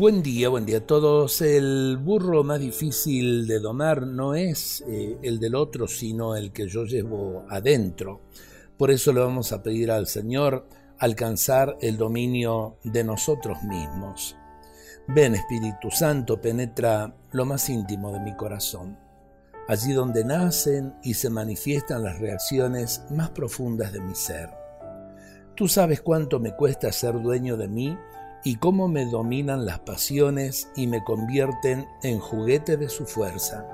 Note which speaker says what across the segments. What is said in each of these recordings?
Speaker 1: Buen día, buen día a todos. El burro más difícil de domar no es eh, el del otro, sino el que yo llevo adentro. Por eso le vamos a pedir al Señor alcanzar el dominio de nosotros mismos. Ven Espíritu Santo, penetra lo más íntimo de mi corazón, allí donde nacen y se manifiestan las reacciones más profundas de mi ser. Tú sabes cuánto me cuesta ser dueño de mí y cómo me dominan las pasiones y me convierten en juguete de su fuerza.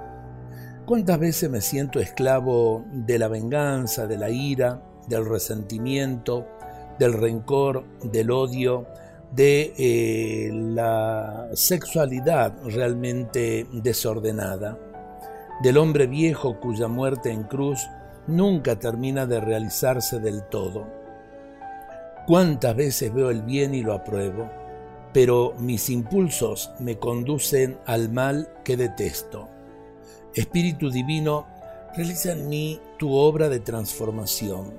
Speaker 1: ¿Cuántas veces me siento esclavo de la venganza, de la ira, del resentimiento, del rencor, del odio, de eh, la sexualidad realmente desordenada, del hombre viejo cuya muerte en cruz nunca termina de realizarse del todo? Cuántas veces veo el bien y lo apruebo, pero mis impulsos me conducen al mal que detesto. Espíritu Divino, realiza en mí tu obra de transformación.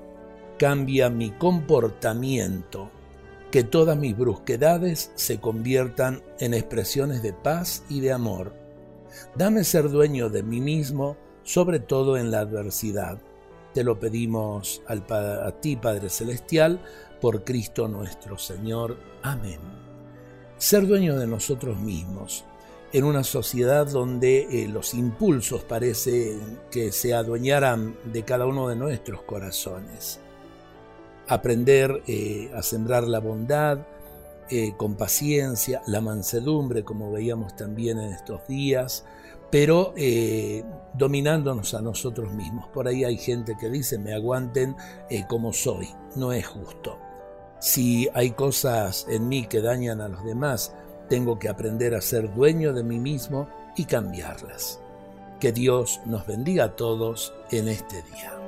Speaker 1: Cambia mi comportamiento, que todas mis brusquedades se conviertan en expresiones de paz y de amor. Dame ser dueño de mí mismo, sobre todo en la adversidad. Te lo pedimos a ti, Padre Celestial, por Cristo nuestro Señor. Amén. Ser dueño de nosotros mismos en una sociedad donde eh, los impulsos parece que se adueñaran de cada uno de nuestros corazones. Aprender eh, a sembrar la bondad eh, con paciencia, la mansedumbre, como veíamos también en estos días, pero dominándonos a nosotros mismos. Por ahí hay gente que dice, me aguanten como soy, no es justo. Si hay cosas en mí que dañan a los demás, tengo que aprender a ser dueño de mí mismo y cambiarlas. Que Dios nos bendiga a todos en este día.